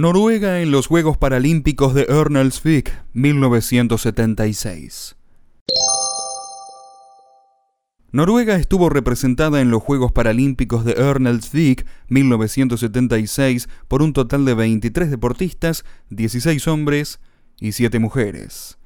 Noruega en los Juegos Paralímpicos de Ørnelsvik 1976. Noruega estuvo representada en los Juegos Paralímpicos de Ørnelsvik 1976 por un total de 23 deportistas, 16 hombres y 7 mujeres.